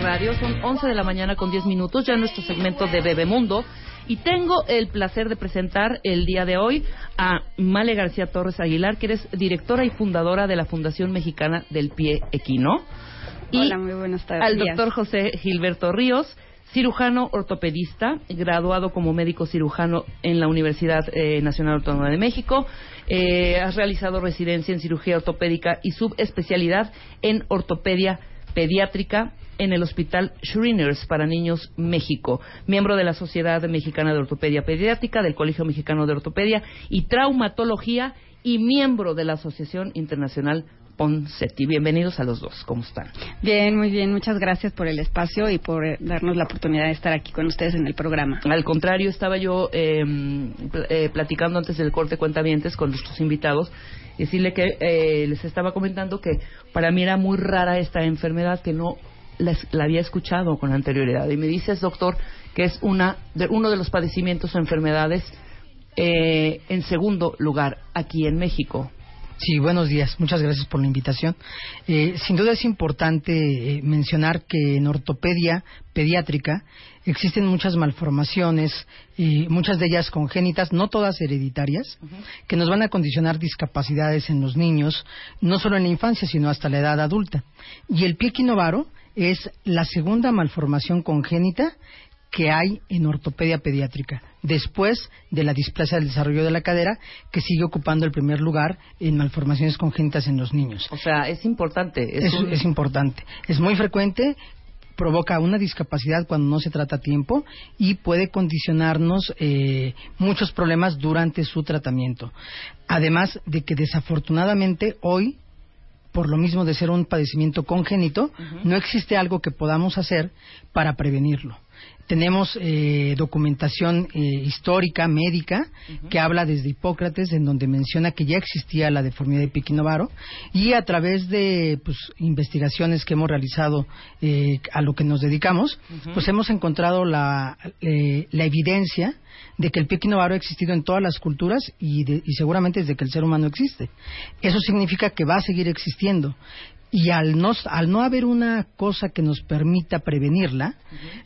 Radio, son 11 de la mañana con 10 minutos, ya en nuestro segmento de Bebemundo. Y tengo el placer de presentar el día de hoy a Male García Torres Aguilar, que eres directora y fundadora de la Fundación Mexicana del Pie Equino. Y Hola, muy buenas tardes. al doctor José Gilberto Ríos, cirujano ortopedista, graduado como médico cirujano en la Universidad eh, Nacional Autónoma de México. Eh, has realizado residencia en cirugía ortopédica y subespecialidad en ortopedia pediátrica en el Hospital Shriners para Niños México, miembro de la Sociedad Mexicana de Ortopedia Pediátrica, del Colegio Mexicano de Ortopedia y Traumatología y miembro de la Asociación Internacional Ponseti. Bienvenidos a los dos, ¿cómo están? Bien, muy bien. Muchas gracias por el espacio y por eh, darnos la oportunidad de estar aquí con ustedes en el programa. Al contrario, estaba yo eh, pl- eh, platicando antes del corte cuentavientes con nuestros invitados, y decirle que eh, les estaba comentando que para mí era muy rara esta enfermedad que no la, había escuchado con anterioridad. Y me dices, doctor, que es una de, uno de los padecimientos o enfermedades eh, en segundo lugar aquí en México. Sí, buenos días. Muchas gracias por la invitación. Eh, sin duda es importante eh, mencionar que en ortopedia pediátrica existen muchas malformaciones, eh, muchas de ellas congénitas, no todas hereditarias, que nos van a condicionar discapacidades en los niños, no solo en la infancia, sino hasta la edad adulta. Y el pie equinovaro es la segunda malformación congénita que hay en ortopedia pediátrica, después de la displasia del desarrollo de la cadera, que sigue ocupando el primer lugar en malformaciones congénitas en los niños. O sea, es importante. Es, Es, un- es importante. Es muy frecuente, provoca una discapacidad cuando no se trata a tiempo y puede condicionarnos eh, muchos problemas durante su tratamiento. Además de que desafortunadamente hoy por lo mismo de ser un padecimiento congénito, no existe algo que podamos hacer para prevenirlo. Tenemos eh, documentación eh, histórica, médica, que habla desde Hipócrates, en donde menciona que ya existía la deformidad de Piquinovaro, y a través de pues, investigaciones que hemos realizado eh, a lo que nos dedicamos, pues hemos encontrado la, eh, la evidencia de que el pie equinovaro ha existido en todas las culturas y, de- y seguramente desde que el ser humano existe. Eso significa que va a seguir existiendo. Y al no, al no haber una cosa que nos permita prevenirla,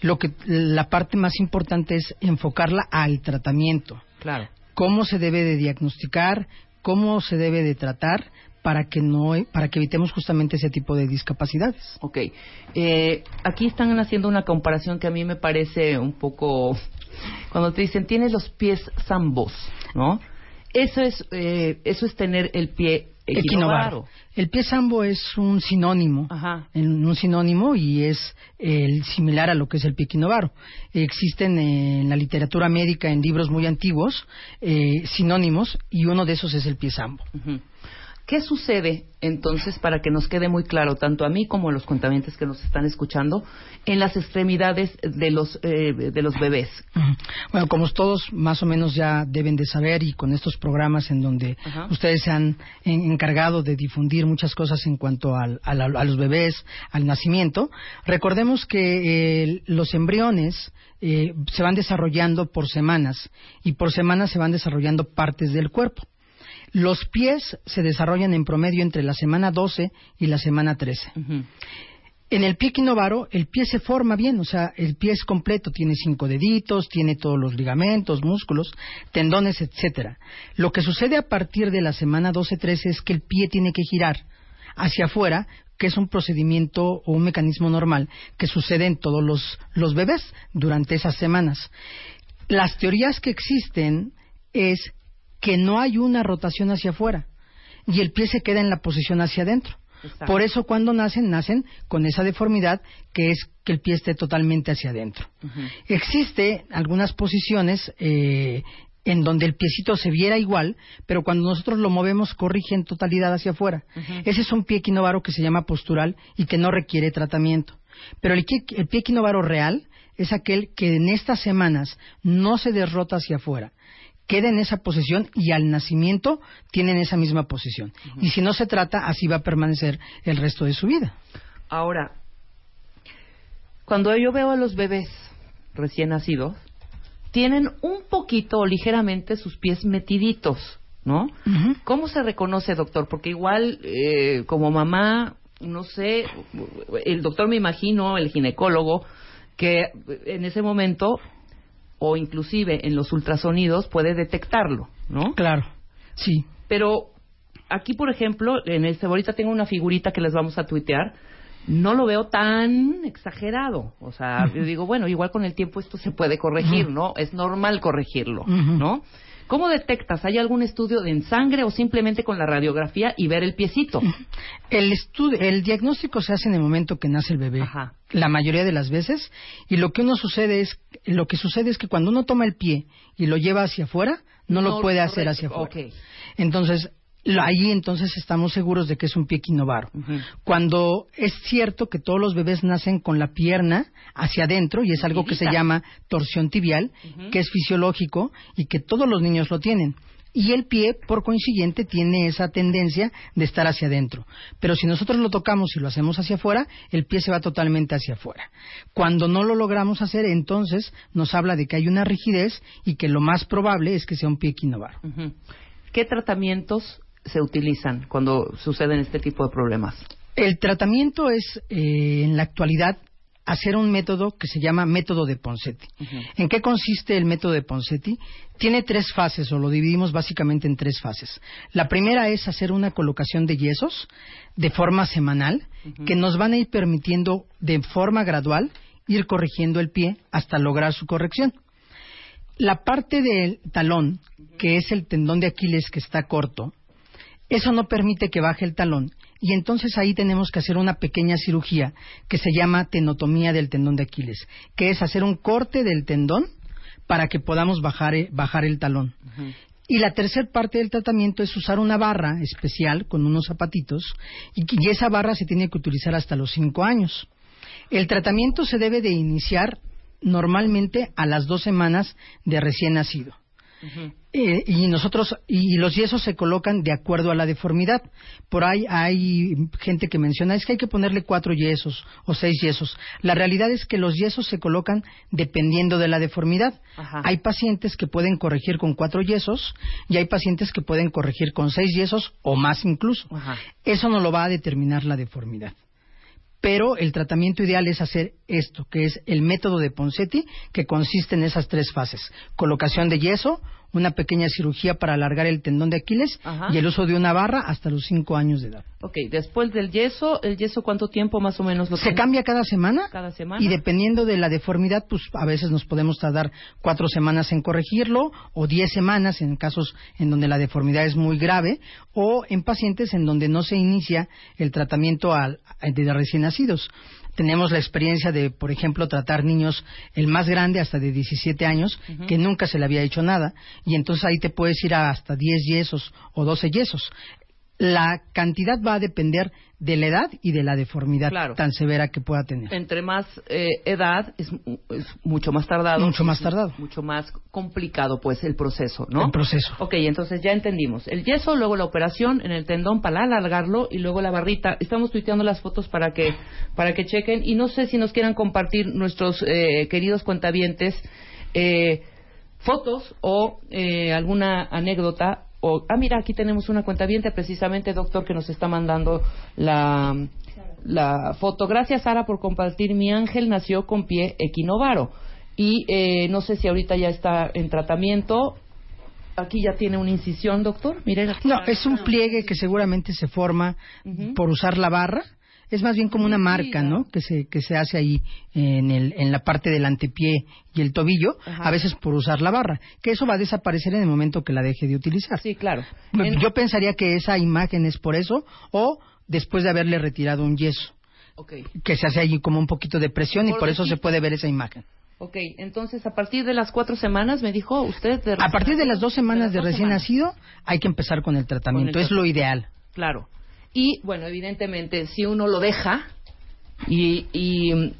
lo que, la parte más importante es enfocarla al tratamiento. Claro. Cómo se debe de diagnosticar, cómo se debe de tratar para que no para que evitemos justamente ese tipo de discapacidades. Ok. Eh, aquí están haciendo una comparación que a mí me parece un poco... Cuando te dicen, tienes los pies zambos, ¿no? Eso es, eh, eso es tener el pie equinovaro. El pie sambo es un sinónimo, Ajá. en- un sinónimo y es el similar a lo que es el pie equinovaro. Existen en la literatura médica, en libros muy antiguos, eh, sinónimos y uno de esos es el pie sambo. ¿Qué sucede entonces para que nos quede muy claro, tanto a mí como a los contaminantes que nos están escuchando, en las extremidades de los, eh, de los bebés? Bueno, como todos más o menos ya deben de saber y con estos programas en donde ustedes se han en- encargado de difundir muchas cosas en cuanto al- a, la- a los bebés, al nacimiento, recordemos que eh, los embriones eh, se van desarrollando por semanas y por semanas se van desarrollando partes del cuerpo. Los pies se desarrollan en promedio entre la semana 12 y la semana 13. Ujú. En el pie equinovaro, el pie se forma bien, o sea, el pie es completo, tiene cinco deditos, tiene todos los ligamentos, músculos, tendones, etcétera. Lo que sucede a partir de la semana 12-13 es que el pie tiene que girar hacia afuera, que es un procedimiento o un mecanismo normal que sucede en todos los, los bebés durante esas semanas. Las teorías que existen es que no hay una rotación hacia afuera y el pie se queda en la posición hacia adentro. Exacto. Por eso cuando nacen, nacen con esa deformidad que es que el pie esté totalmente hacia adentro. Existe algunas posiciones eh, en donde el piecito se viera igual, pero cuando nosotros lo movemos corrige en totalidad hacia afuera. Ese es un pie equinovaro que se llama postural y que no requiere tratamiento. Pero el, el pie equinovaro real es aquel que en estas semanas no se derrota hacia afuera, queda en esa posición y al nacimiento tienen esa misma posición. Y si no se trata, así va a permanecer el resto de su vida. Ahora, cuando yo veo a los bebés recién nacidos, tienen un poquito o ligeramente sus pies metiditos, ¿no? ¿Cómo se reconoce, doctor? Porque igual, eh, como mamá, no sé, el doctor me imagino, el ginecólogo, que en ese momento, o inclusive en los ultrasonidos, puede detectarlo, ¿no? Claro, sí. Pero aquí, por ejemplo, en este, ahorita tengo una figurita que les vamos a tuitear. No lo veo tan exagerado. O sea, yo digo, bueno, igual con el tiempo esto se puede corregir, ¿no? Es normal corregirlo. ¿no? ¿Cómo detectas? ¿Hay algún estudio de en sangre o simplemente con la radiografía y ver el piecito? El, estu- el diagnóstico se hace en el momento que nace el bebé, Ajá. la mayoría de las veces, y lo que uno sucede es, lo que sucede es que cuando uno toma el pie y lo lleva hacia afuera, no, lo puede hacer hacia afuera. Ok. Entonces, ahí entonces estamos seguros de que es un pie equinovaro. Ujú. Cuando es cierto que todos los bebés nacen con la pierna hacia adentro y es algo que se llama torsión tibial, que es fisiológico y que todos los niños lo tienen. Y el pie, por consiguiente, tiene esa tendencia de estar hacia adentro. Pero si nosotros lo tocamos y lo hacemos hacia afuera, el pie se va totalmente hacia afuera. Cuando no lo logramos hacer, entonces nos habla de que hay una rigidez y que lo más probable es que sea un pie equinovaro. Ujú. ¿Qué tratamientos se utilizan cuando suceden este tipo de problemas? El tratamiento es, eh, en la actualidad, hacer un método que se llama método de Ponseti. ¿En qué consiste el método de Ponseti? Tiene tres fases, o lo dividimos básicamente en tres fases. La primera es hacer una colocación de yesos de forma semanal, que nos van a ir permitiendo de forma gradual ir corrigiendo el pie hasta lograr su corrección. La parte del talón, que es el tendón de Aquiles que está corto, eso no permite que baje el talón y entonces ahí tenemos que hacer una pequeña cirugía que se llama tenotomía del tendón de Aquiles, que es hacer un corte del tendón para que podamos bajar, eh, bajar el talón. Y la tercera parte del tratamiento es usar una barra especial con unos zapatitos y, y esa barra se tiene que utilizar hasta los cinco años. El tratamiento se debe de iniciar normalmente a las dos semanas de recién nacido. Eh, y nosotros y los yesos se colocan de acuerdo a la deformidad. Por ahí hay gente que menciona es que hay que ponerle cuatro yesos o seis yesos. La realidad es que los yesos se colocan dependiendo de la deformidad. Ajá. Hay pacientes que pueden corregir con cuatro yesos y hay pacientes que pueden corregir con seis yesos o más incluso. Ajá. Eso no lo va a determinar la deformidad. Pero el tratamiento ideal es hacer esto, que es el método de Ponseti, que consiste en esas tres fases. Colocación de yeso, una pequeña cirugía para alargar el tendón de Aquiles Ajá. y el uso de una barra hasta los 5 años de edad. Ok, después del yeso, ¿el yeso cuánto tiempo más o menos lo Se tiene? cambia cada semana. Cada semana. Y dependiendo de la deformidad, pues a veces nos podemos tardar cuatro semanas en corregirlo o diez semanas en casos en donde la deformidad es muy grave o en pacientes en donde no se inicia el tratamiento al- de recién nacidos. Tenemos la experiencia de, por ejemplo, tratar niños, el más grande hasta de 17 años, que nunca se le había hecho nada, y entonces ahí te puedes ir a hasta 10 yesos o 12 yesos. La cantidad va a depender de la edad y de la deformidad Claro. tan severa que pueda tener. Entre más eh, edad es, es mucho más tardado. Mucho más tardado. Mucho más complicado, pues, el proceso, ¿no? El proceso. Ok, entonces ya entendimos. El yeso, luego la operación en el tendón para alargarlo y luego la barrita. Estamos tuiteando las fotos para que, para que chequen. Y no sé si nos quieran compartir nuestros eh, queridos cuentavientes eh, fotos o eh, alguna anécdota. O, ah, mira, aquí tenemos una cuentaviente precisamente, doctor, que nos está mandando la, la foto. Gracias, Sara, por compartir. Mi ángel nació con pie equinovaro. Y eh, no sé si ahorita ya está en tratamiento. Aquí ya tiene una incisión, doctor. Mire. No, es un pliegue que seguramente se forma por usar la barra. Es más bien como una marca, ¿no? Que se, que se hace ahí en, el, en la parte del antepié y el tobillo, Ajá. a veces por usar la barra. Que eso va a desaparecer en el momento que la deje de utilizar. Sí, claro. En- Yo pensaría que esa imagen es por eso o después de haberle retirado un yeso, que se hace ahí como un poquito de presión y por eso se puede ver esa imagen. Ok, entonces a partir de las cuatro semanas, me dijo usted. De A partir de las dos semanas las de recién semanas. nacido, hay que empezar con el tratamiento. es lo ideal. Claro. Y bueno, evidentemente, si uno lo deja y, y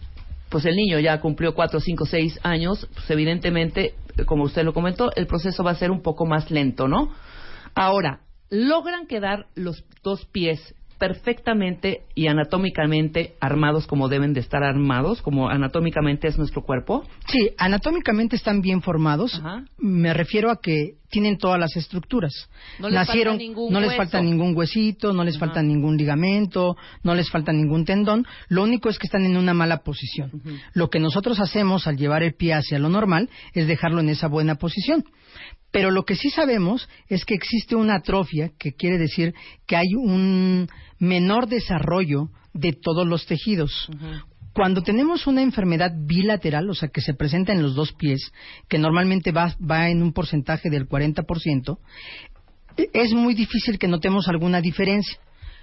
pues el niño ya cumplió cuatro, cinco, seis años, pues evidentemente, como usted lo comentó, el proceso va a ser un poco más lento, ¿no? Ahora, logran quedar los dos pies perfectamente y anatómicamente armados como deben de estar armados, como anatómicamente es nuestro cuerpo. Sí, anatómicamente están bien formados. Ajá. Me refiero a que tienen todas las estructuras. No les Nacieron, falta ningún no les hueso. falta ningún huesito, no les Ajá. falta ningún ligamento, no les falta ningún tendón. Lo único es que están en una mala posición. Lo que nosotros hacemos al llevar el pie hacia lo normal es dejarlo en esa buena posición. Pero lo que sí sabemos es que existe una atrofia, que quiere decir que hay un menor desarrollo de todos los tejidos. Cuando tenemos una enfermedad bilateral, o sea, que se presenta en los dos pies, que normalmente va, va en un porcentaje del 40%, e- es muy difícil que notemos alguna diferencia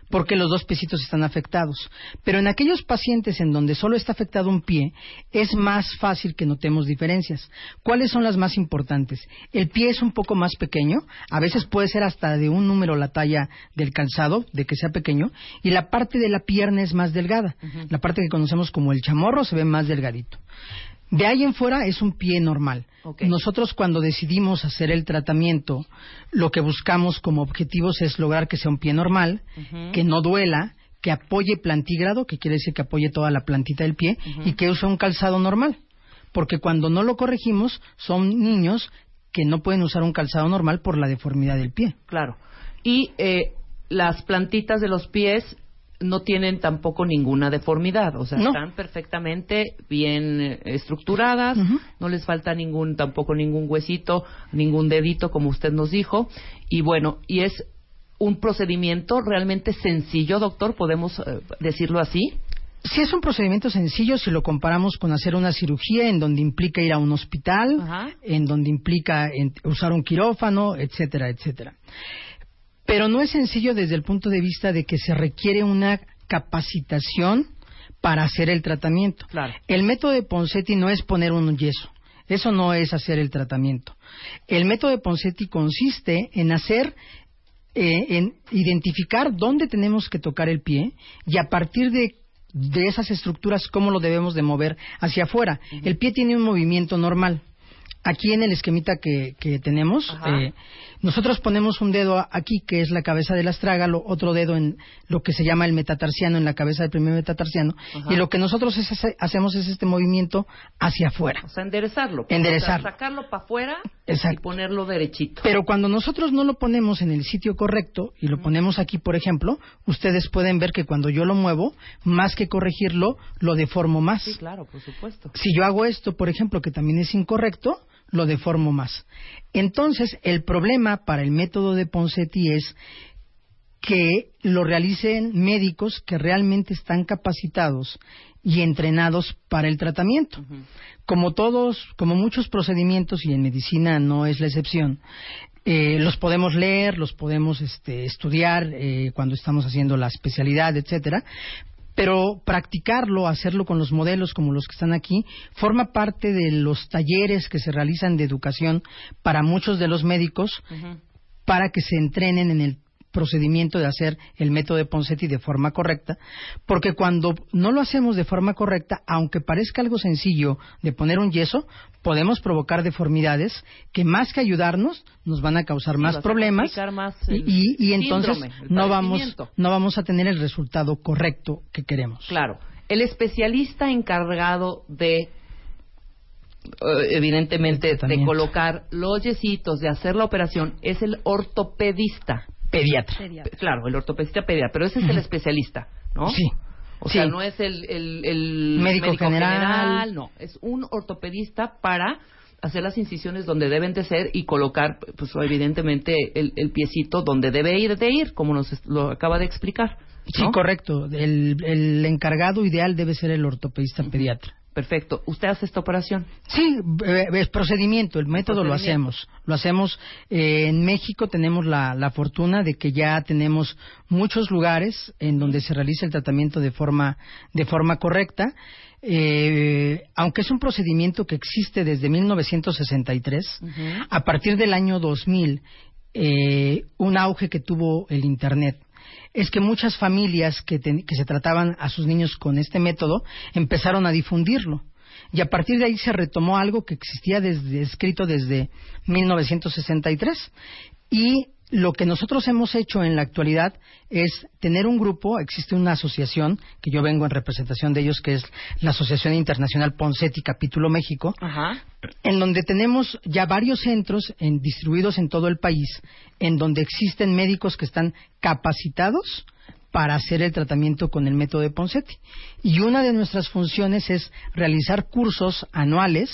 porque los dos piecitos están afectados. Pero en aquellos pacientes en donde solo está afectado un pie, es más fácil que notemos diferencias. ¿Cuáles son las más importantes? El pie es un poco más pequeño, a veces puede ser hasta de un número la talla del calzado, de que sea pequeño, y la parte de la pierna es más delgada. La parte que conocemos como el chamorro se ve más delgadito. De ahí en fuera es un pie normal. Nosotros cuando decidimos hacer el tratamiento, lo que buscamos como objetivos es lograr que sea un pie normal, que no duela, que apoye plantígrado, que quiere decir que apoye toda la plantita del pie, y que use un calzado normal. Porque cuando no lo corregimos, son niños que no pueden usar un calzado normal por la deformidad del pie. Claro. Y eh, las plantitas de los pies no tienen tampoco ninguna deformidad, o sea, No. están perfectamente bien eh, estructuradas, no les falta ningún tampoco ningún huesito, ningún dedito como usted nos dijo, y bueno, y es un procedimiento realmente sencillo, doctor, podemos eh, decirlo así. Si es un procedimiento sencillo, si lo comparamos con hacer una cirugía en donde implica ir a un hospital, Ajá. en donde implica usar un quirófano, etcétera, etcétera. Pero no es sencillo desde el punto de vista de que se requiere una capacitación para hacer el tratamiento. Claro. El método de Ponseti no es poner un yeso. Eso no es hacer el tratamiento. El método de Ponseti consiste en hacer eh, en identificar dónde tenemos que tocar el pie y a partir de, de esas estructuras cómo lo debemos de mover hacia afuera. El pie tiene un movimiento normal. Aquí en el esquemita que, que tenemos, eh, nosotros ponemos un dedo aquí, que es la cabeza del astrágalo, otro dedo en lo que se llama el metatarsiano, en la cabeza del primer metatarsiano, Ajá. y lo que nosotros es hace- hacemos es este movimiento hacia afuera. O sea, enderezarlo. Enderezarlo. O sea, sacarlo para afuera y ponerlo derechito. Pero cuando nosotros no lo ponemos en el sitio correcto y lo ponemos aquí, por ejemplo, ustedes pueden ver que cuando yo lo muevo, más que corregirlo, lo deformo más. Sí, claro, por supuesto. Si yo hago esto, por ejemplo, que también es incorrecto, lo deformo más. Entonces, el problema para el método de Ponseti es que lo realicen médicos que realmente están capacitados y entrenados para el tratamiento. Como todos, como muchos procedimientos, y en medicina no es la excepción, eh, los podemos leer, los podemos este, estudiar eh, cuando estamos haciendo la especialidad, etcétera, pero practicarlo, hacerlo con los modelos como los que están aquí, forma parte de los talleres que se realizan de educación para muchos de los médicos para que se entrenen en el procedimiento de hacer el método de Ponseti de forma correcta, porque cuando no lo hacemos de forma correcta, aunque parezca algo sencillo de poner un yeso, podemos provocar deformidades que más que ayudarnos nos van a causar Sí, más problemas más y, y- y entonces síndrome, no vamos no vamos a tener el resultado correcto que queremos. Claro. El especialista encargado de, eh, evidentemente, de colocar los yesitos, de hacer la operación, es el ortopedista. Pediatra. Pe- Claro, el ortopedista pediatra, pero ese es el especialista, ¿no? Sí. O Sí. sea, no es el, el- el Médico general. no, es un ortopedista para hacer las incisiones donde deben de ser y colocar, pues evidentemente, el, el piecito donde debe ir de ir, como nos lo acaba de explicar. Sí, ¿no? correcto. El, el encargado ideal debe ser el ortopedista pediatra. Perfecto. ¿Usted hace esta operación? Sí, eh, es procedimiento, el método lo Procedimiento. hacemos. Lo hacemos eh, en México, tenemos la, la fortuna de que ya tenemos muchos lugares en donde se realiza el tratamiento de forma, de forma correcta. Eh, aunque es un procedimiento que existe desde 1963, a partir del año 2000, eh, un auge que tuvo el Internet es que muchas familias que, que se trataban a sus niños con este método empezaron a difundirlo. Y a partir de ahí se retomó algo que existía desde, escrito desde 1963. Y lo que nosotros hemos hecho en la actualidad es tener un grupo, existe una asociación, que yo vengo en representación de ellos, que es la Asociación Internacional Ponseti Capítulo México, Ajá. en donde tenemos ya varios centros en- distribuidos en todo el país, en donde existen médicos que están capacitados para hacer el tratamiento con el método de Ponseti. Y una de nuestras funciones es realizar cursos anuales,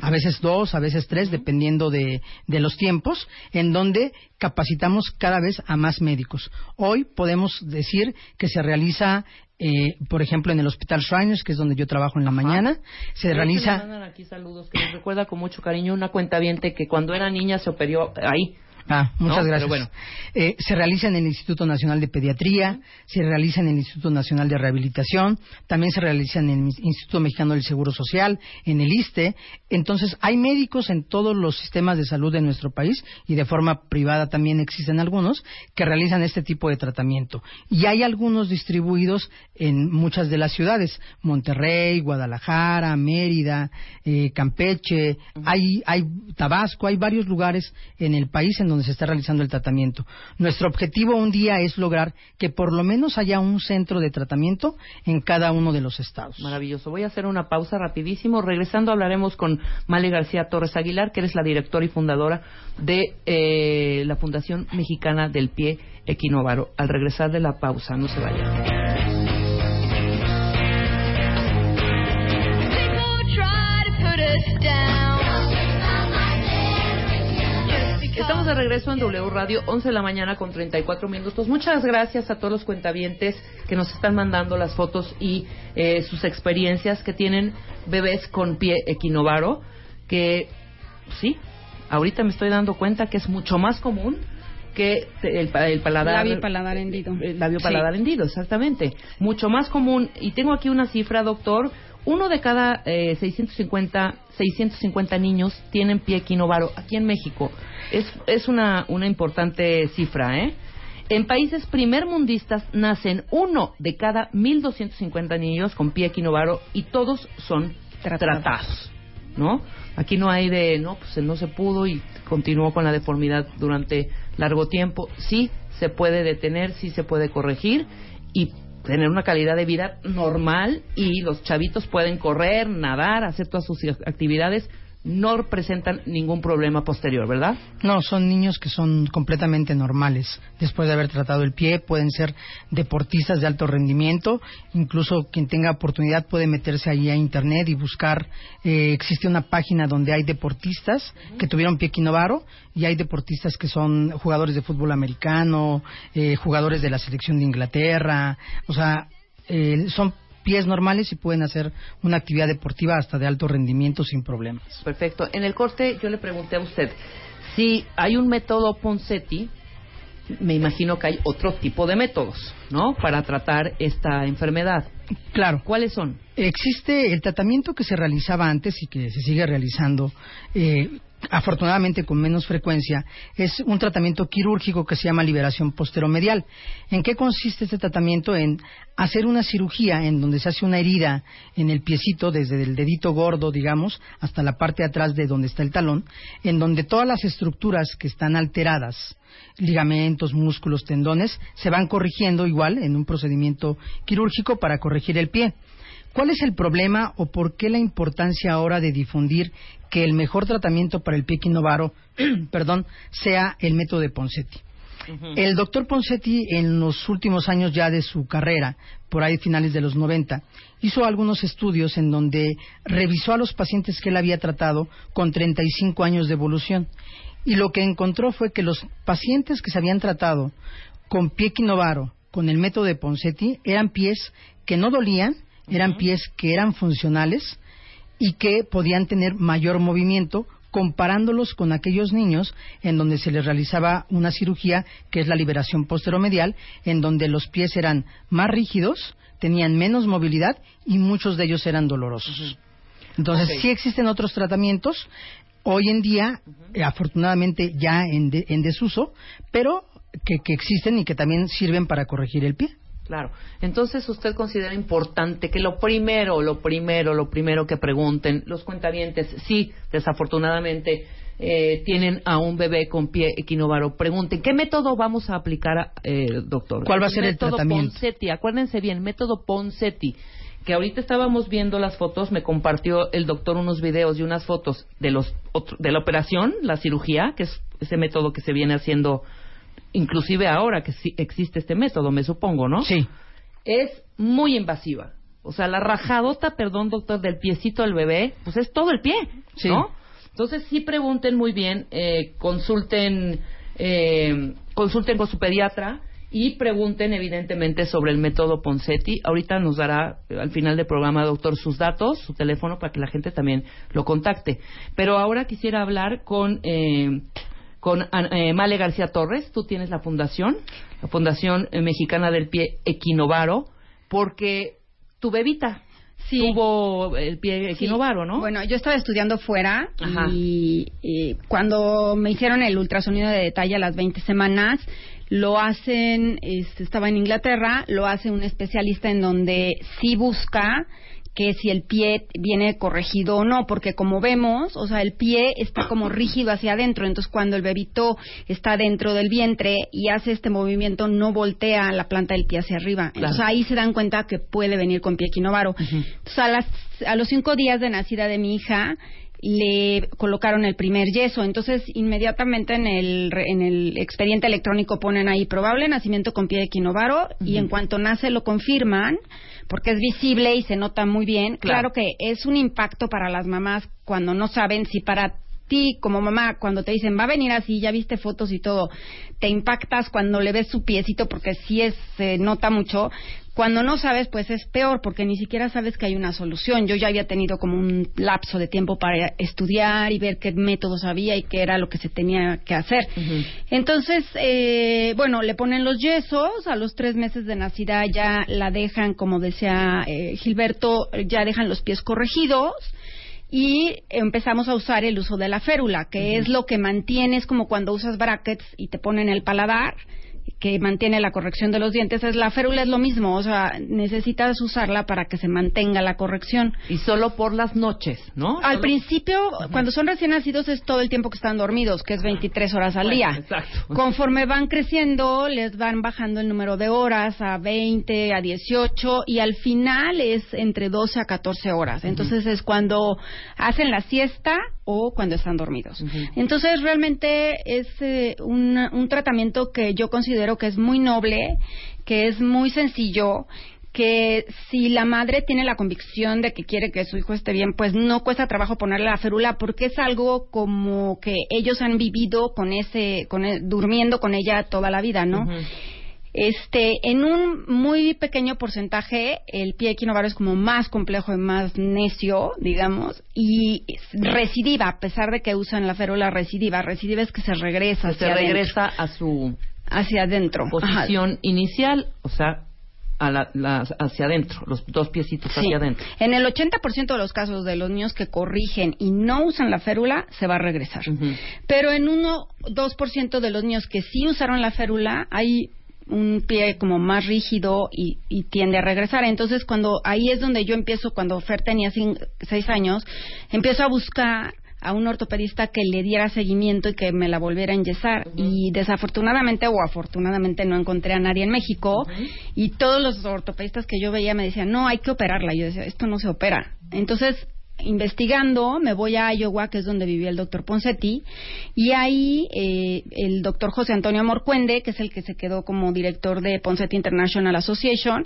a veces dos, a veces tres, dependiendo de, de los tiempos, en donde capacitamos cada vez a más médicos. Hoy podemos decir que se realiza, eh, por ejemplo, en el Hospital Shriners, que es donde yo trabajo en la mañana, se realiza... me mandan aquí saludos que nos recuerda con mucho cariño una cuentaviente que cuando era niña se operó ahí. Ah, muchas ¿no? gracias. Pero bueno. Eh, se realiza en el Instituto Nacional de Pediatría, se realiza en el Instituto Nacional de Rehabilitación, también se realiza en el Instituto Mexicano del Seguro Social, en el ISTE. Entonces, hay médicos en todos los sistemas de salud de nuestro país y de forma privada también existen algunos que realizan este tipo de tratamiento. Y hay algunos distribuidos en muchas de las ciudades, Monterrey, Guadalajara, Mérida, eh, Campeche, hay, hay Tabasco, hay varios lugares en el país en donde se está realizando el tratamiento. Nuestro objetivo un día es lograr que por lo menos haya un centro de tratamiento en cada uno de los estados. Maravilloso. Voy a hacer una pausa rapidísimo. Regresando hablaremos con Male García Torres Aguilar, que eres la directora y fundadora de eh, la Fundación Mexicana del Pie Equinovaro. Al regresar de la pausa, no se vayan. Estamos de regreso en W Radio, 11 de la mañana con 34 minutos. Muchas gracias a todos los cuentavientes que nos están mandando las fotos y eh, sus experiencias que tienen bebés con pie equinovaro, que sí, ahorita me estoy dando cuenta que es mucho más común que el, el paladar Labio paladar hendido. el labio Sí. paladar hendido, exactamente. Mucho más común. Y tengo aquí una cifra, doctor. Uno de cada eh, 650, 650 niños tienen pie equinovaro aquí en México. Es, es una, una importante cifra, ¿eh? En países primermundistas nacen uno de cada 1.250 niños con pie equinovaro y todos son Tratados. tratados. ¿no? Aquí no hay de, no, pues no se pudo y continuó con la deformidad durante largo tiempo. Sí se puede detener, sí se puede corregir y tener una calidad de vida normal y los chavitos pueden correr, nadar, hacer todas sus actividades no presentan ningún problema posterior, ¿verdad? No, son niños que son completamente normales. Después de haber tratado el pie, pueden ser deportistas de alto rendimiento. Incluso quien tenga oportunidad puede meterse ahí a internet y buscar. eh, existe una página donde hay deportistas que tuvieron pie quinovaro y hay deportistas que son jugadores de fútbol americano, eh, jugadores de la selección de Inglaterra. O sea, eh, son pies normales y pueden hacer una actividad deportiva hasta de alto rendimiento sin problemas. Perfecto. En el corte yo le pregunté a usted si hay un método Ponseti, me imagino que hay otro tipo de métodos, ¿no? Para tratar esta enfermedad. Claro. ¿Cuáles son? Existe el tratamiento que se realizaba antes y que se sigue realizando, eh, afortunadamente con menos frecuencia, es un tratamiento quirúrgico que se llama liberación posteromedial. ¿En qué consiste este tratamiento? En hacer una cirugía en donde se hace una herida en el piecito, desde el dedito gordo, digamos, hasta la parte de atrás de donde está el talón, en donde todas las estructuras que están alteradas, ligamentos, músculos, tendones, se van corrigiendo igual en un procedimiento quirúrgico para corregir el pie. ¿Cuál es el problema o por qué la importancia ahora de difundir que el mejor tratamiento para el pie quinovaro, perdón, sea el método de Ponseti? El doctor Ponseti, en los últimos años ya de su carrera, por ahí finales de los 90, hizo algunos estudios en donde revisó a los pacientes que él había tratado con 35 años de evolución. Y lo que encontró fue que los pacientes que se habían tratado con pie quinovaro, con el método de Ponseti, eran pies que no dolían, eran pies que eran funcionales y que podían tener mayor movimiento comparándolos con aquellos niños en donde se les realizaba una cirugía que es la liberación posteromedial, en donde los pies eran más rígidos, tenían menos movilidad y muchos de ellos eran dolorosos. Entonces, sí existen otros tratamientos, hoy en día, eh, afortunadamente ya en, de- en desuso, pero que, que existen y que también sirven para corregir el pie. Claro. Entonces, usted considera importante que lo primero, lo primero, lo primero que pregunten los cuentavientes, sí, desafortunadamente eh, tienen a un bebé con pie equinovaro, pregunten, ¿qué método vamos a aplicar, eh, doctor? ¿Cuál va a ser el método tratamiento? Ponseti, acuérdense bien, método Ponseti, que ahorita estábamos viendo las fotos, me compartió el doctor unos videos y unas fotos de los otro- de la operación, la cirugía, que es ese método que se viene haciendo inclusive ahora que sí existe este método, me supongo, ¿no? Sí. Es muy invasiva. O sea, la rajadota, perdón, doctor, del piecito del bebé, pues es todo el pie, Sí. ¿no? Entonces sí pregunten muy bien, eh, consulten, eh, consulten con su pediatra y pregunten evidentemente sobre el método Ponseti. Ahorita nos dará eh, al final del programa, doctor, sus datos, su teléfono para que la gente también lo contacte. Pero ahora quisiera hablar con eh, con eh, Male García Torres. Tú tienes la fundación, la Fundación eh, Mexicana del Pie Equinovaro, porque tu bebita Sí. tuvo el pie equinovaro, ¿no? Bueno, yo estaba estudiando fuera y, y cuando me hicieron el ultrasonido de detalle a las 20 semanas, lo hacen, este, estaba en Inglaterra, lo hace un especialista en donde sí busca que si el pie viene corregido o no, porque como vemos, o sea, el pie está como rígido hacia adentro, entonces cuando el bebito está dentro del vientre y hace este movimiento, no voltea la planta del pie hacia arriba. Claro. Entonces ahí se dan cuenta que puede venir con pie quinovaro. Entonces a, las, a los cinco días de nacida de mi hija, le colocaron el primer yeso. Entonces, inmediatamente en el, en el expediente electrónico ponen ahí probable nacimiento con pie de quinovaro y en cuanto nace lo confirman porque es visible y se nota muy bien. Claro. Claro que es un impacto para las mamás cuando no saben si para ti como mamá cuando te dicen va a venir así, ya viste fotos y todo, te impactas cuando le ves su piecito porque sí es, se nota mucho. Cuando no sabes, pues es peor porque ni siquiera sabes que hay una solución. Yo ya había tenido como un lapso de tiempo para estudiar y ver qué métodos había y qué era lo que se tenía que hacer. Entonces, eh, bueno, le ponen los yesos, a los tres meses de nacida ya la dejan, como decía eh, Gilberto, ya dejan los pies corregidos y empezamos a usar el uso de la férula, que es lo que mantiene, es como cuando usas brackets y te ponen el paladar, que mantiene la corrección de los dientes, es la férula es lo mismo, o sea, necesitas usarla para que se mantenga la corrección. Y solo por las noches, ¿no? Al Solo- principio, cuando son recién nacidos, es todo el tiempo que están dormidos, que es 23 horas al Bueno, día. exacto. Conforme van creciendo, les van bajando el número de horas a 20, a 18, y al final es entre 12 a 14 horas. Entonces es cuando hacen la siesta o cuando están dormidos. Entonces, realmente es eh, un, un tratamiento que yo considero que es muy noble, que es muy sencillo que si la madre tiene la convicción de que quiere que su hijo esté bien, pues no cuesta trabajo ponerle la férula porque es algo como que ellos han vivido con ese, con durmiendo con ella toda la vida, ¿no? Este, en un muy pequeño porcentaje, el pie equinovaro es como más complejo y más necio, digamos, y recidiva, a pesar de que usan la férula recidiva. Recidiva es que se regresa se adentro. regresa a su hacia adentro. Ajá. posición inicial, o sea, a la, la- hacia adentro, los dos piecitos Sí. hacia adentro. En el 80% de los casos de los niños que corrigen y no usan la férula, se va a regresar. Pero en 1-2% de los niños que sí usaron la férula, hay un pie como más rígido y, y tiende a regresar. Entonces, cuando ahí es donde yo empiezo, cuando Fer tenía cin- seis años, empiezo a buscar a un ortopedista que le diera seguimiento y que me la volviera a enyesar. Y desafortunadamente o afortunadamente no encontré a nadie en México. Y todos los ortopedistas que yo veía me decían, no, hay que operarla. Yo decía, esto no se opera. Entonces, investigando, me voy a Iowa, que es donde vivía el doctor Poncetti, y ahí eh, el doctor José Antonio Morcuende, que es el que se quedó como director de Poncetti International Association,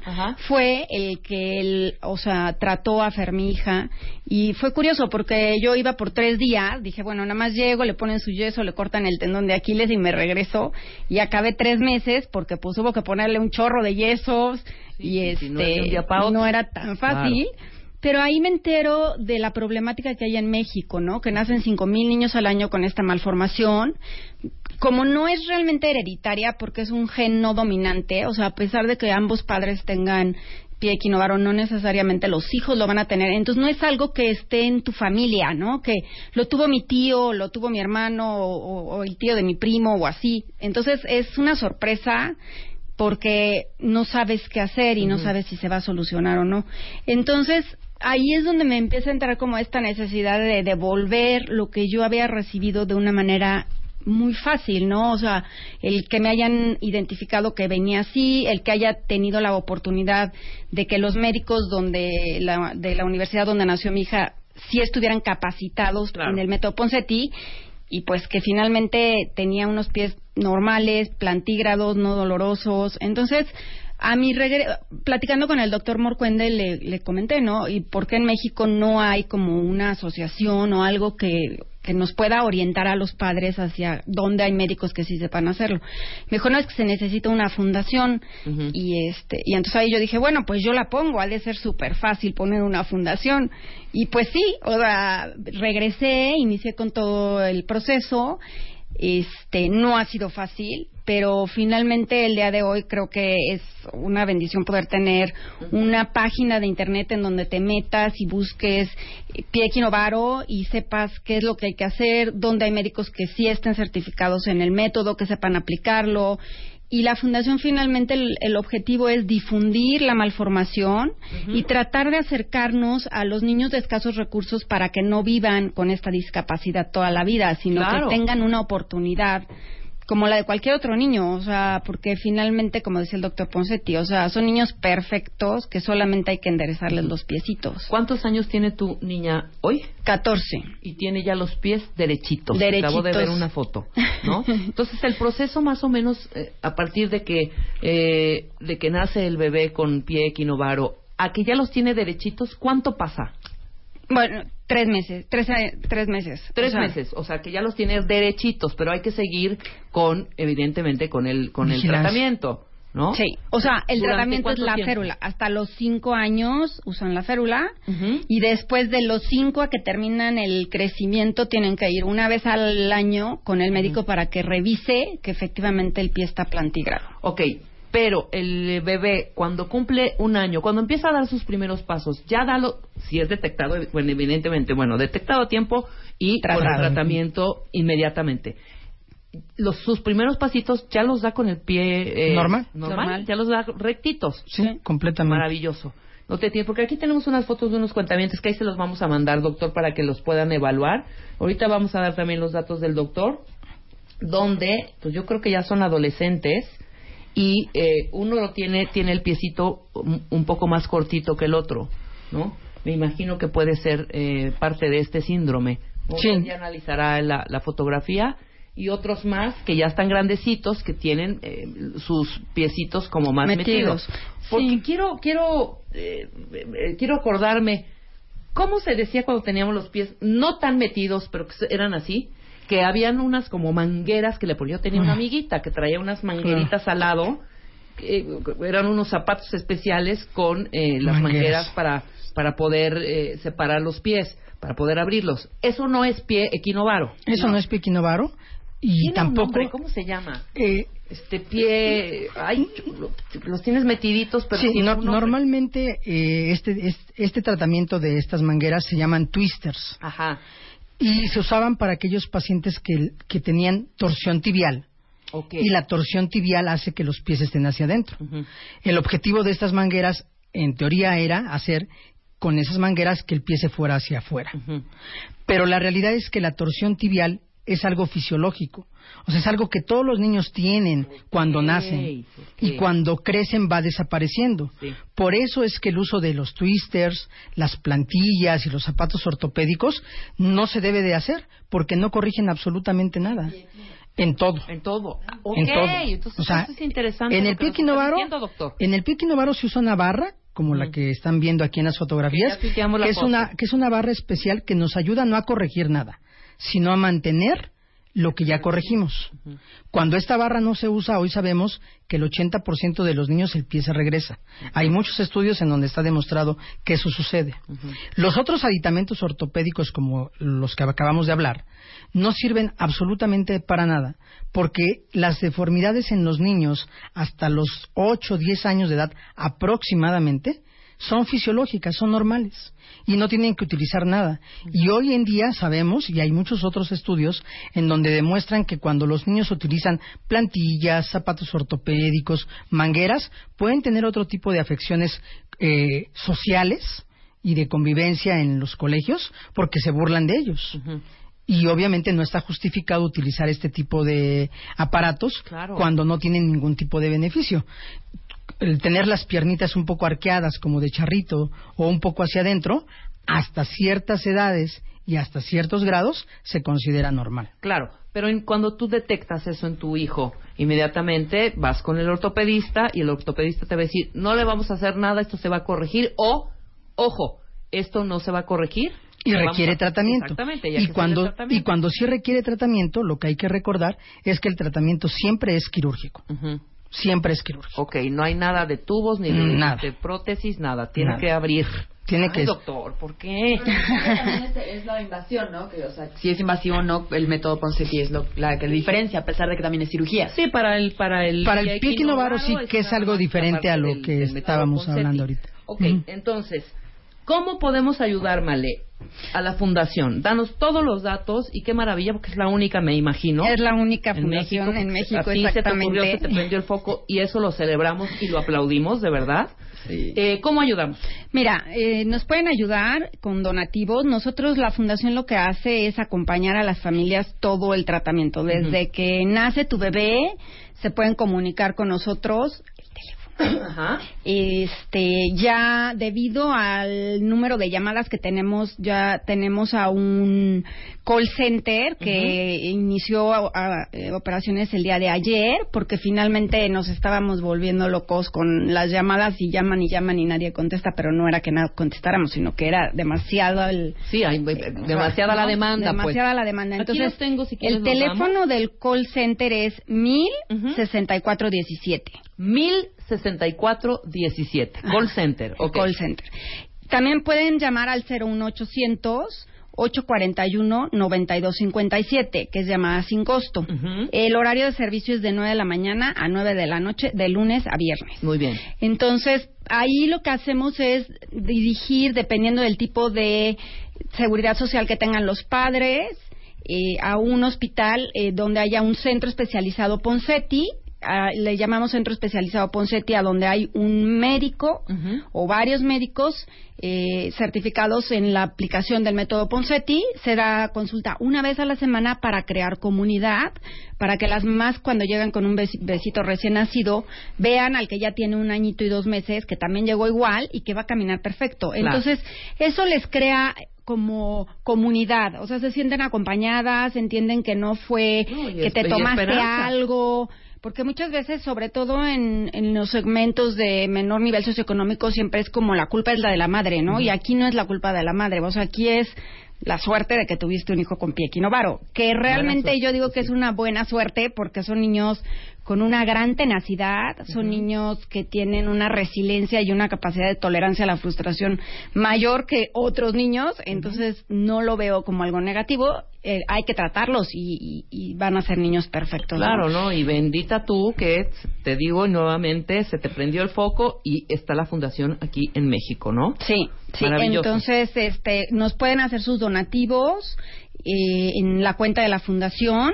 fue el que, él, o sea, trató a Fer, mi hija, y fue curioso porque yo iba por tres días, dije, bueno, nada más llego, le ponen su yeso, le cortan el tendón de Aquiles y me regreso, y acabé tres meses porque pues hubo que ponerle un chorro de yesos, y este, no no era tan fácil. Pero ahí me entero de la problemática que hay en México, ¿no? Que nacen 5.000 niños al año con esta malformación. Como no es realmente hereditaria porque es un gen no dominante, o sea, a pesar de que ambos padres tengan pie equinovaro, no necesariamente los hijos lo van a tener. Entonces no es algo que esté en tu familia, ¿no? Que lo tuvo mi tío, lo tuvo mi hermano o, o- o el tío de mi primo o así. Entonces es una sorpresa porque no sabes qué hacer y no sabes si se va a solucionar o no. Entonces, ahí es donde me empieza a entrar como esta necesidad de devolver lo que yo había recibido de una manera muy fácil, ¿no? O sea, el que me hayan identificado que venía así, el que haya tenido la oportunidad de que los médicos donde la, de la universidad donde nació mi hija sí estuvieran capacitados en el método Poncetti y pues que finalmente tenía unos pies normales, plantígrados, no dolorosos. Entonces, a mi regre- platicando con el doctor Morcuende le, le comenté, ¿no? Y por qué en México no hay como una asociación o algo que, que nos pueda orientar a los padres hacia dónde hay médicos que sí sepan hacerlo. Me dijo, no, es que se necesita una fundación. Y este y entonces ahí yo dije, bueno, pues yo la pongo, ha de ser súper fácil poner una fundación. Y pues sí, o sea, regresé, inicié con todo el proceso. Este, no ha sido fácil, pero finalmente el día de hoy creo que es una bendición poder tener una página de internet en donde te metas y busques eh, pie equinovaro y sepas qué es lo que hay que hacer, dónde hay médicos que sí estén certificados en el método, que sepan aplicarlo. Y la fundación finalmente el, el objetivo es difundir la malformación y tratar de acercarnos a los niños de escasos recursos para que no vivan con esta discapacidad toda la vida, sino Claro. que tengan una oportunidad como la de cualquier otro niño, o sea, porque finalmente, como decía el doctor Poncetti, o sea, son niños perfectos que solamente hay que enderezarles los piecitos. ¿Cuántos años tiene tu niña hoy? 14. Y tiene ya los pies derechitos. Derechitos. Acabo de ver una foto, ¿no? Entonces el proceso más o menos eh, a partir de que eh, de que nace el bebé con pie equinovaro a que ya los tiene derechitos, ¿cuánto pasa? Bueno, tres meses, tres, tres meses. Tres O sea, meses, o sea que ya los tienes derechitos, pero hay que seguir con, evidentemente, con el con el tratamiento, ¿no? Sí, o sea, el ¿Durante tratamiento es la tiempo? férula. Hasta los cinco años usan la férula y después de los cinco a que terminan el crecimiento tienen que ir una vez al año con el médico para que revise que efectivamente el pie está plantígrado. Ok, pero el bebé cuando cumple un año, cuando empieza a dar sus primeros pasos, ya dalo, si es detectado, bueno, evidentemente, bueno, detectado a tiempo y con el Tratado. tratamiento inmediatamente. Los, sus primeros pasitos ya los da con el pie eh, ¿Normal? normal, Normal. ya los da rectitos. Sí, completamente. Maravilloso. No te tiene, porque aquí tenemos unas fotos de unos cuentamientos que ahí se los vamos a mandar, doctor, para que los puedan evaluar. Ahorita vamos a dar también los datos del doctor, donde, pues yo creo que ya son adolescentes y eh, uno lo tiene, tiene el piecito un, poco más cortito que el otro, ¿no? Me imagino que puede ser eh, parte de este síndrome, Usted ya analizará la, la fotografía y otros más que ya están grandecitos que tienen eh, sus piecitos como más metidos. Metidos. Porque Sí. quiero quiero eh, eh, quiero acordarme cómo se decía cuando teníamos los pies no tan metidos, pero que eran así, que habían unas como mangueras que le ponía yo tenía una amiguita que traía unas mangueritas al lado que, eh, eran unos zapatos especiales con eh, las Mangueras. mangueras para para poder eh, separar los pies, para poder abrirlos. Eso no es pie equinovaro. Eso no, es Pequinovaro y Tiene un tampoco... ¿Cómo se llama? eh, Este pie, ay, lo- los tienes metiditos, pero sí, no- normalmente eh, este, este, este tratamiento de estas mangueras se llaman twisters Ajá. Y se usaban para aquellos pacientes que, que tenían torsión tibial. Y la torsión tibial hace que los pies estén hacia adentro. El objetivo de estas mangueras, en teoría, era hacer con esas mangueras que el pie se fuera hacia afuera. Pero la realidad es que la torsión tibial es algo fisiológico. O sea, es algo que todos los niños tienen cuando nacen y cuando crecen va desapareciendo. Por eso es que el uso de los twisters, las plantillas y los zapatos ortopédicos no se debe de hacer porque no corrigen absolutamente nada. En todo. En todo. Ok, En todo. entonces O sea, eso es interesante. En el pie doctor. en el pie equinovaro se usa una barra como la Mm. que están viendo aquí en las fotografías, Que la es una que es una barra especial que nos ayuda no a corregir nada, sino a mantener lo que ya corregimos. Cuando esta barra no se usa, hoy sabemos que el 80% de los niños el pie se regresa. Hay muchos estudios en donde está demostrado que eso sucede. Los otros aditamentos ortopédicos, como los que acabamos de hablar, no sirven absolutamente para nada, porque las deformidades en los niños hasta los 8 o 10 años de edad aproximadamente son fisiológicas, son normales y no tienen que utilizar nada. Y hoy en día sabemos, y hay muchos otros estudios, en donde demuestran que cuando los niños utilizan plantillas, zapatos ortopédicos, mangueras, pueden tener otro tipo de afecciones eh, sociales y de convivencia en los colegios porque se burlan de ellos. Y obviamente no está justificado utilizar este tipo de aparatos Claro. cuando no tienen ningún tipo de beneficio el tener las piernitas un poco arqueadas como de charrito o un poco hacia adentro, hasta ciertas edades y hasta ciertos grados se considera normal. Claro, pero en- cuando tú detectas eso en tu hijo, inmediatamente vas con el ortopedista y el ortopedista te va a decir, no le vamos a hacer nada, esto se va a corregir, o, ojo, esto no se va a corregir. Y requiere a- tratamiento. Exactamente, ya Y que cuando, tratamiento. y cuando sí requiere tratamiento, lo que hay que recordar es que el tratamiento siempre es quirúrgico. Siempre es quirúrgico. Ok, no hay nada de tubos ni de, Nada. de prótesis, nada. Tiene Nada. que abrir. Tiene Ay, que- doctor, ¿por qué? Es, es la invasión, ¿no? Que, o sea, si es invasivo o no, el método Ponseti es lo, la que diferencia, a pesar de que también es cirugía. Sí, para el para el Para el pie sí que es algo diferente a lo del- que estábamos hablando ahorita. Ok, entonces, ¿cómo podemos ayudar, Male, a la fundación? Danos todos los datos y qué maravilla, porque es la única, me imagino. Es la única en fundación México, en México, ti se te ocurrió, se te prendió el foco y eso lo celebramos y lo aplaudimos, de verdad. Eh, ¿Cómo ayudamos? Mira, eh, nos pueden ayudar con donativos. Nosotros, la fundación lo que hace es acompañar a las familias todo el tratamiento. Desde que nace tu bebé, se pueden comunicar con nosotros. Ajá. Este, ya debido al número de llamadas que tenemos, ya tenemos a un call center que inició a- a- eh, operaciones el día de ayer, porque finalmente nos estábamos volviendo locos con las llamadas y llaman y llaman y nadie contesta, pero no era que no contestáramos, sino que era demasiado el Sí, hay eh, demasiada la demanda, pues. Demasiada la demanda. Aquí Entonces, los tengo, si quieres el teléfono del call center es mil Ujú. sesenta y cuatro diecisiete. 1064-17. Call Center. ok. Call center. También pueden llamar al 01800 841-9257, que es llamada sin costo. El horario de servicio es de 9 de la mañana a 9 de la noche, de lunes a viernes. Muy bien. Entonces, ahí lo que hacemos es dirigir, dependiendo del tipo de seguridad social que tengan los padres, eh, a un hospital eh, donde haya un centro especializado Ponseti ah, le llamamos centro especializado Poncetti, a donde hay un médico o varios médicos eh, certificados en la aplicación del método Poncetti. Se da consulta una vez a la semana para crear comunidad, para que las mamás cuando llegan con un besi- besito recién nacido vean al que ya tiene un añito y dos meses, que también llegó igual y que va a caminar perfecto. Claro. Entonces, eso les crea como comunidad, o sea, se sienten acompañadas, entienden que no fue No, que te tomaste esperanza. algo, porque muchas veces, sobre todo en, en los segmentos de menor nivel socioeconómico, siempre es como la culpa es la de la madre, ¿no? Y aquí no es la culpa de la madre, o sea, aquí es la suerte de que tuviste un hijo con pie equinovaro, que realmente yo digo que es una buena suerte porque son niños con una gran tenacidad, son niños que tienen una resiliencia y una capacidad de tolerancia a la frustración mayor que otros niños, entonces no lo veo como algo negativo, eh, hay que tratarlos y, y- y van a ser niños perfectos. Claro, ¿no? Y bendita tú que te digo nuevamente, se te prendió el foco y está la fundación aquí en México, ¿no? Sí, sí. Entonces, este, nos pueden hacer sus donativos eh, en la cuenta de la fundación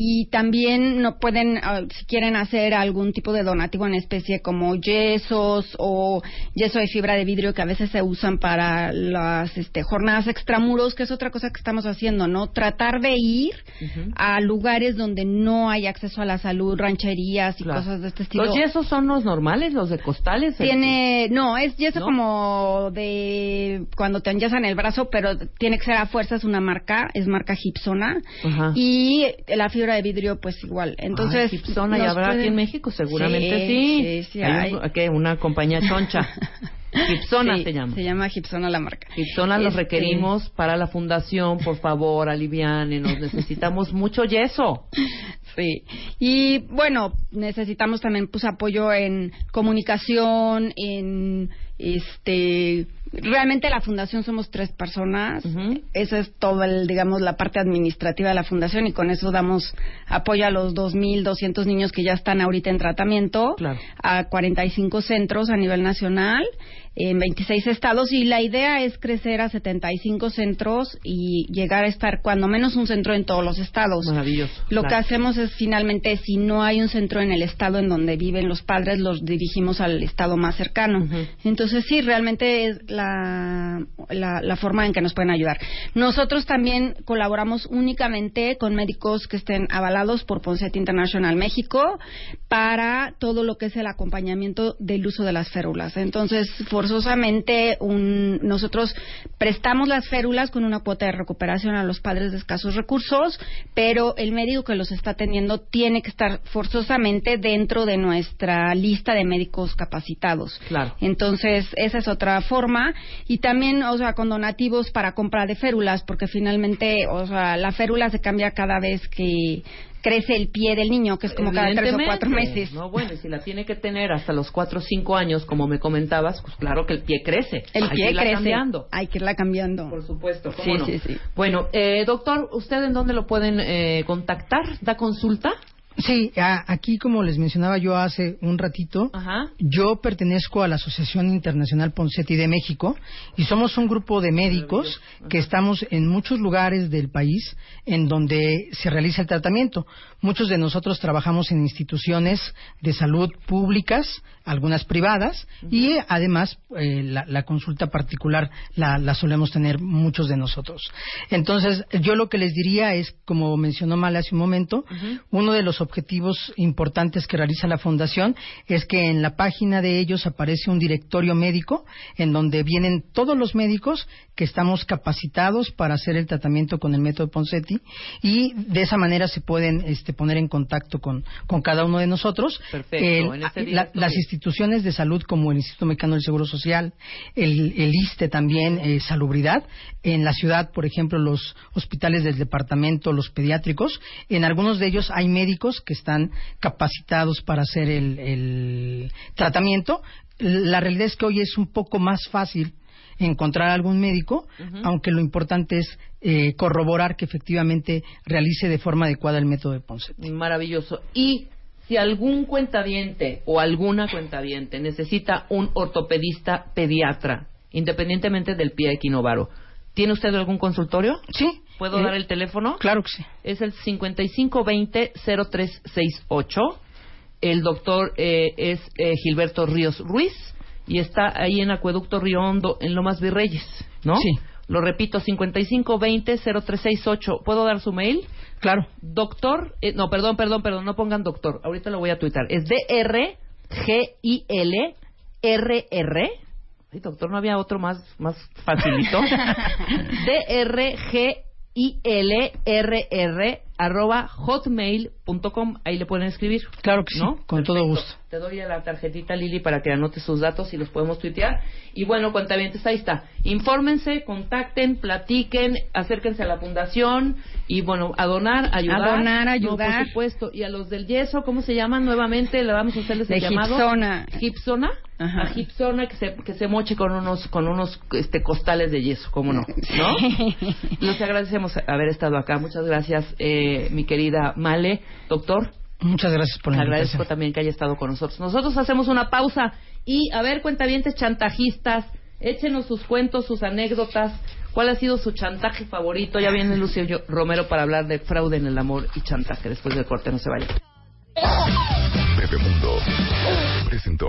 y también no pueden, ah, si quieren hacer algún tipo de donativo en especie como yesos o yeso de fibra de vidrio que a veces se usan para las este, jornadas extramuros, que es otra cosa que estamos haciendo, ¿no? Tratar de ir a lugares donde no hay acceso a la salud, rancherías y Claro. cosas de este estilo. ¿Los yesos son los normales, los de costales? Tiene, no, es yeso ¿No? como de cuando te enyesan el brazo, pero tiene que ser a fuerzas una marca, es marca Gipsona. Ajá. Y la fibra de vidrio, pues igual. Entonces, Ay, Gibsona, ¿y nos habrá aquí en México? Seguramente Sí, sí. sí, sí hay. un- hay. ¿qué? Una compañía choncha. Gibsona Sí, se llama. Se llama Gipsona la marca. Gibsona los Este, requerimos para la fundación, por favor, alivianenos. Necesitamos mucho yeso. Sí. Y bueno, necesitamos también pues apoyo en comunicación, en este realmente la fundación somos tres personas. Esa es todo el digamos la parte administrativa de la fundación y con eso damos apoyo a los 2200 niños que ya están ahorita en tratamiento a 45 centros a nivel nacional en 26 estados y la idea es crecer a 75 centros y llegar a estar cuando menos un centro en todos los estados. Maravilloso. Lo que hacemos es finalmente, si no hay un centro en el estado en donde viven los padres, los dirigimos al estado más cercano. Entonces, sí, realmente es la, la, la forma en que nos pueden ayudar. Nosotros también colaboramos únicamente con médicos que estén avalados por Poncetti International México para todo lo que es el acompañamiento del uso de las férulas. Entonces, forzosamente, un- nosotros prestamos las férulas con una cuota de recuperación a los padres de escasos recursos, pero el médico que los está atendiendo tiene que estar forzosamente dentro de nuestra lista de médicos capacitados. Claro. Entonces, esa es otra forma. Y también, o sea, con donativos para compra de férulas, porque finalmente, o sea, la férula se cambia cada vez que crece el pie del niño, que es como cada tres o cuatro meses. No, bueno, y si la tiene que tener hasta los cuatro o cinco años, como me comentabas, pues claro que el pie crece. El Hay que pie irla crece. cambiando. Hay que irla cambiando. Por supuesto, Sí, ¿cómo no? sí, sí. Bueno, eh, doctor, ¿usted en dónde lo pueden eh, contactar? ¿Da consulta? Sí, a- aquí como les mencionaba yo hace un ratito, Ajá. yo pertenezco a la Asociación Internacional Poncetti de México y somos un grupo de médicos que estamos en muchos lugares del país en donde se realiza el tratamiento. Muchos de nosotros trabajamos en instituciones de salud públicas, algunas privadas, y además eh, la, la consulta particular la, la solemos tener muchos de nosotros. Entonces, yo lo que les diría es, como mencionó Male hace un momento, uno de los objetivos importantes que realiza la Fundación es que en la página de ellos aparece un directorio médico en donde vienen todos los médicos que estamos capacitados para hacer el tratamiento con el método Poncetti y de esa manera se pueden este, poner en contacto con, con cada uno de nosotros. Perfecto, en ese la- las instituciones de salud como el Instituto Mexicano del Seguro Social, el, el ISTE también, eh, Salubridad, en la ciudad, por ejemplo, los hospitales del departamento, los pediátricos, en algunos de ellos hay médicos que están capacitados para hacer el, el tratamiento. La realidad es que hoy es un poco más fácil encontrar algún médico, aunque lo importante es eh, corroborar que efectivamente realice de forma adecuada el método de Ponce. Maravilloso. Y si algún cuentaviente o alguna cuentaviente necesita un ortopedista pediatra, independientemente del pie equinovaro, ¿tiene usted algún consultorio? Sí. ¿Puedo Eh, dar el teléfono? Claro que sí. Es el 5520-0368. El doctor eh, es eh, Gilberto Ríos Ruiz y está ahí en Acueducto Río Hondo, en Lomas Virreyes, ¿no? Sí. Lo repito, 5520-0368. ¿Puedo dar su mail? Claro. Doctor, eh, no, perdón, perdón, perdón, no pongan doctor. Ahorita lo voy a tuitar. Es D-R-G-I-L-R-R. Ay, doctor, no había otro más, más facilito. D-R-G-I-L-R-R arroba hotmail.com. Ahí le pueden escribir. Claro que sí, con todo gusto. Te doy la tarjetita, Lili, para que anote sus datos y los podemos tuitear. Y bueno, cuentavientes, ahí está. Infórmense, contacten, platiquen, acérquense a la fundación y bueno, a donar, ayudar. A donar, No, ayudar. por supuesto. Y a los del yeso, ¿cómo se llaman nuevamente? Le vamos a hacerles el De llamado. Gipsona. Gipsona. Ajá. A Gipsona que se, que se moche con unos, con unos este, costales de yeso, ¿cómo no? ¿No? Les agradecemos haber estado acá. Muchas gracias, eh, mi querida Male. Doctor, Muchas gracias por la agradezco invitación. también que haya estado con nosotros. Nosotros hacemos una pausa y, a ver, cuentavientes chantajistas, échenos sus cuentos, sus anécdotas. ¿Cuál ha sido su chantaje favorito? Ya viene Lucio Yo- Romero para hablar de fraude en el amor y chantaje. Después del corte, no se vaya. Bebemundo presentó.